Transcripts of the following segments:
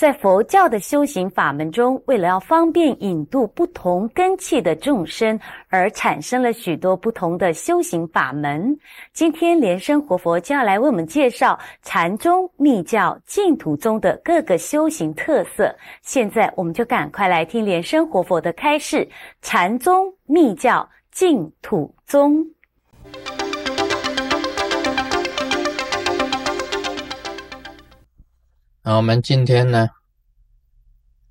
在佛教的修行法门中，为了要方便引渡不同根器的众生，而产生了许多不同的修行法门。今天莲生活佛就要来为我们介绍禅宗、密教、净土宗的各个修行特色。现在，我们就赶快来听莲生活佛的开示：禅宗、密教、净土宗。那我们今天呢，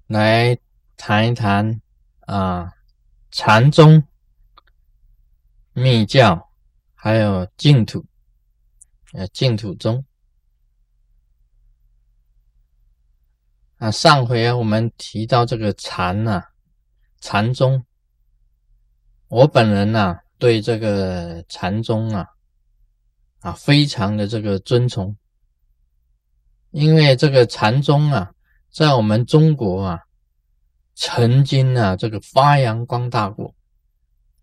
来谈一谈啊，禅宗、密教，还有净土，呃，净土宗。啊，上回啊，我们提到这个禅呐，禅宗，我本人呐，对这个禅宗啊，啊，非常的这个尊崇。因为这个禅宗啊，在我们中国啊，曾经啊这个发扬光大过，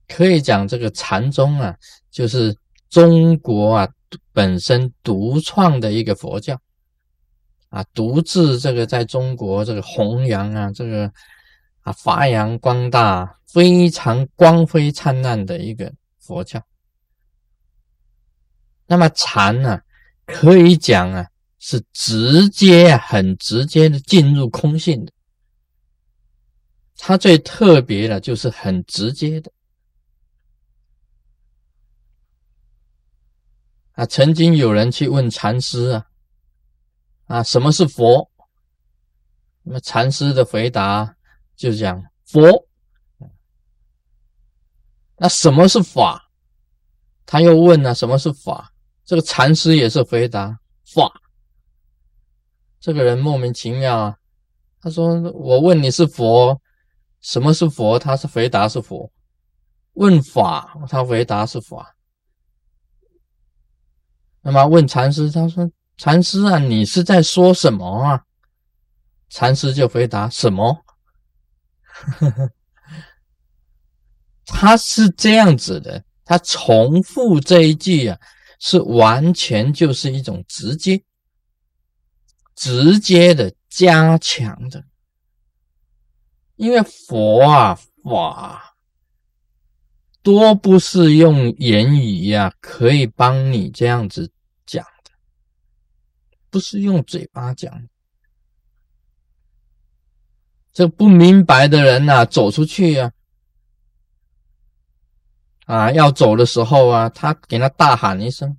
可以讲这个禅宗啊，就是中国啊本身独创的一个佛教啊，独自这个在中国这个弘扬啊，这个啊发扬光大，非常光辉灿烂的一个佛教。那么禅呢，可以讲啊。是直接、很直接的进入空性的。它最特别的就是很直接的啊！曾经有人去问禅师啊啊，什么是佛？那么禅师的回答就讲佛。那什么是法？他又问了什么是法？这个禅师也是回答法。这个人莫名其妙啊！他说：“我问你是佛，什么是佛？”他是回答是佛。问法，他回答是法。那么问禅师，他说：“禅师啊，你是在说什么啊？”禅师就回答：“什么？” 他是这样子的，他重复这一句啊，是完全就是一种直接。直接的加强的，因为佛啊法多不是用言语呀可以帮你这样子讲的，不是用嘴巴讲。这不明白的人呐，走出去呀，啊，要走的时候啊，他给他大喊一声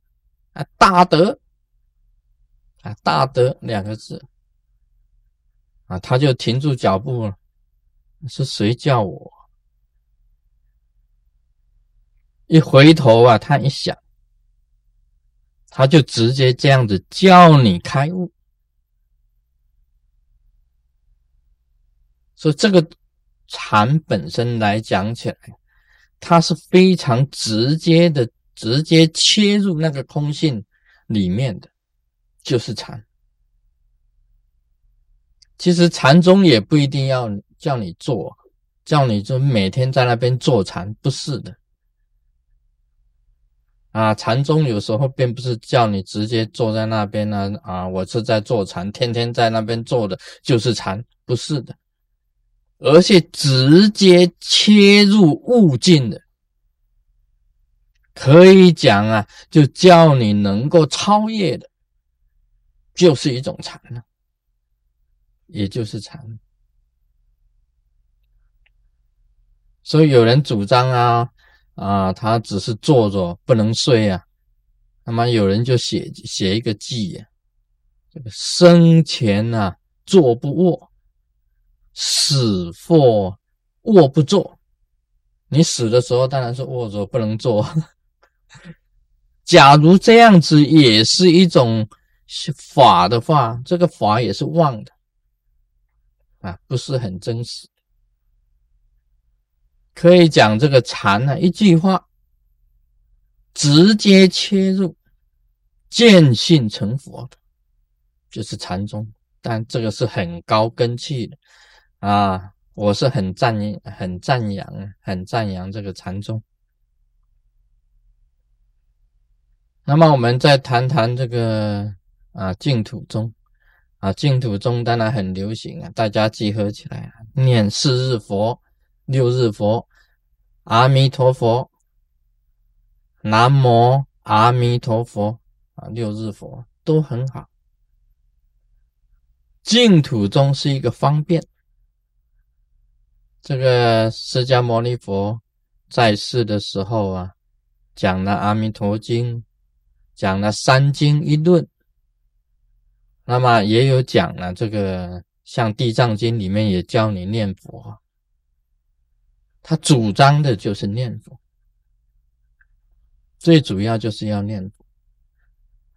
啊，大德。大德两个字，啊，他就停住脚步了。是谁叫我？一回头啊，他一想，他就直接这样子叫你开悟。所以这个禅本身来讲起来，它是非常直接的，直接切入那个空性里面的。就是禅，其实禅宗也不一定要叫你做，叫你就每天在那边坐禅，不是的。啊，禅宗有时候并不是叫你直接坐在那边呢，啊，我是在坐禅，天天在那边坐的，就是禅，不是的，而且直接切入悟境的，可以讲啊，就叫你能够超越的。就是一种禅了，也就是禅。所以有人主张啊啊，他只是坐着不能睡啊。那么有人就写写一个记啊，这个生前啊坐不卧，死或卧不坐。你死的时候当然是卧着不能坐。假如这样子也是一种。是法的话，这个法也是妄的啊，不是很真实。可以讲这个禅呢，一句话直接切入见性成佛，就是禅宗。但这个是很高根气的啊，我是很赞很赞扬、很赞扬这个禅宗。那么我们再谈谈这个。啊，净土宗，啊，净土宗当然很流行啊，大家集合起来啊，念四日佛、六日佛、阿弥陀佛、南无阿弥陀佛啊，六日佛都很好。净土宗是一个方便。这个释迦牟尼佛在世的时候啊，讲了《阿弥陀经》，讲了三经一论。那么也有讲了，这个像《地藏经》里面也教你念佛，他主张的就是念佛，最主要就是要念佛。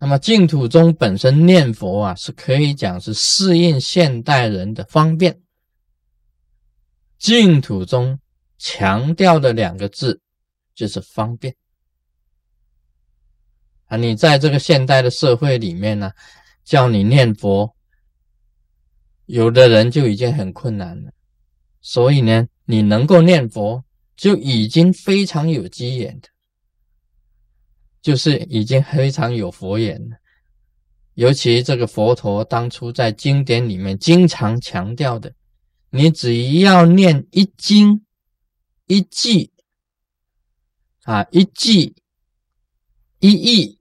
那么净土中本身念佛啊，是可以讲是适应现代人的方便。净土中强调的两个字就是方便啊，你在这个现代的社会里面呢。叫你念佛，有的人就已经很困难了。所以呢，你能够念佛，就已经非常有机缘的，就是已经非常有佛缘了。尤其这个佛陀当初在经典里面经常强调的，你只要念一经一句啊，一句一义。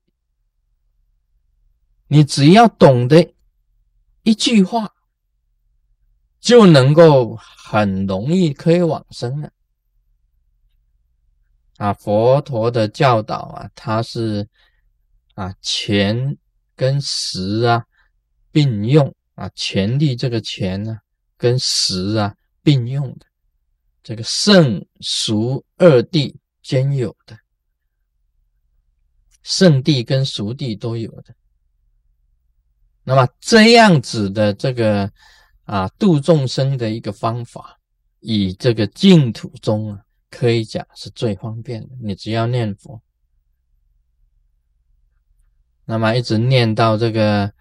你只要懂得一句话，就能够很容易可以往生了。啊，佛陀的教导啊，它是啊权跟实啊并用啊，权力这个权呢跟实啊并用的，这个圣俗二地兼有的，圣地跟俗地都有的。那么这样子的这个啊度众生的一个方法，以这个净土中啊，可以讲是最方便的。你只要念佛，那么一直念到这个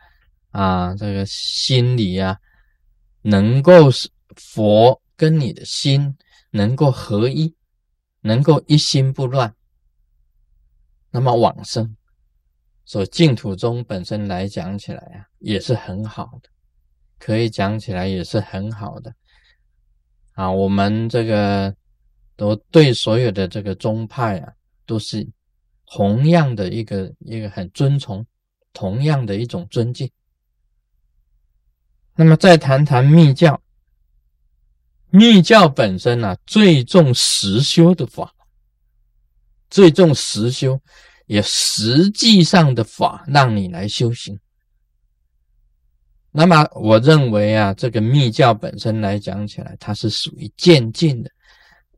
啊这个心里啊，能够是佛跟你的心能够合一，能够一心不乱，那么往生。所净土宗本身来讲起来啊，也是很好的，可以讲起来也是很好的啊。我们这个都对所有的这个宗派啊，都是同样的一个一个很尊崇，同样的一种尊敬。那么再谈谈密教，密教本身呢，最重实修的法，最重实修。也实际上的法让你来修行，那么我认为啊，这个密教本身来讲起来，它是属于渐进的，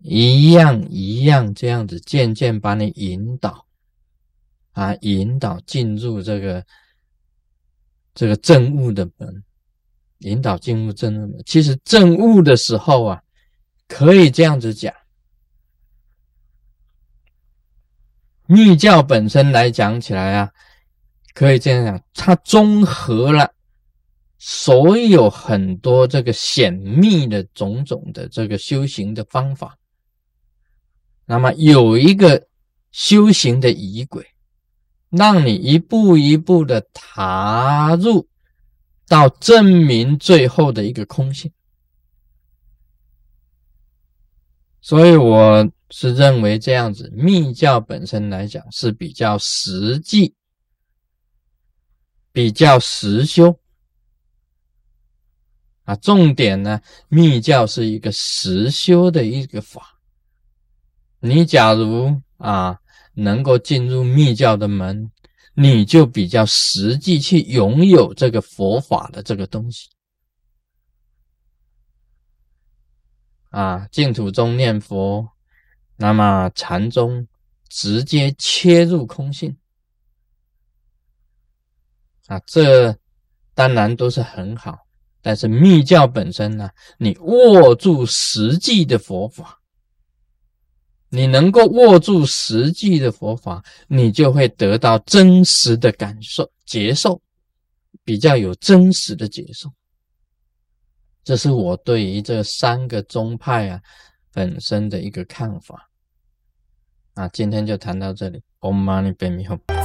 一样一样这样子渐渐把你引导啊，引导进入这个这个正悟的门，引导进入正悟。其实正悟的时候啊，可以这样子讲。密教本身来讲起来啊，可以这样讲，它综合了所有很多这个显密的种种的这个修行的方法，那么有一个修行的仪轨，让你一步一步的踏入到证明最后的一个空性，所以我。是认为这样子，密教本身来讲是比较实际、比较实修啊。重点呢，密教是一个实修的一个法。你假如啊能够进入密教的门，你就比较实际去拥有这个佛法的这个东西啊。净土中念佛。那么禅宗直接切入空性啊，这当然都是很好。但是密教本身呢，你握住实际的佛法，你能够握住实际的佛法，你就会得到真实的感受、接受，比较有真实的接受。这是我对于这三个宗派啊本身的一个看法。那，今天就谈到这里。Om Mani Padme Hum。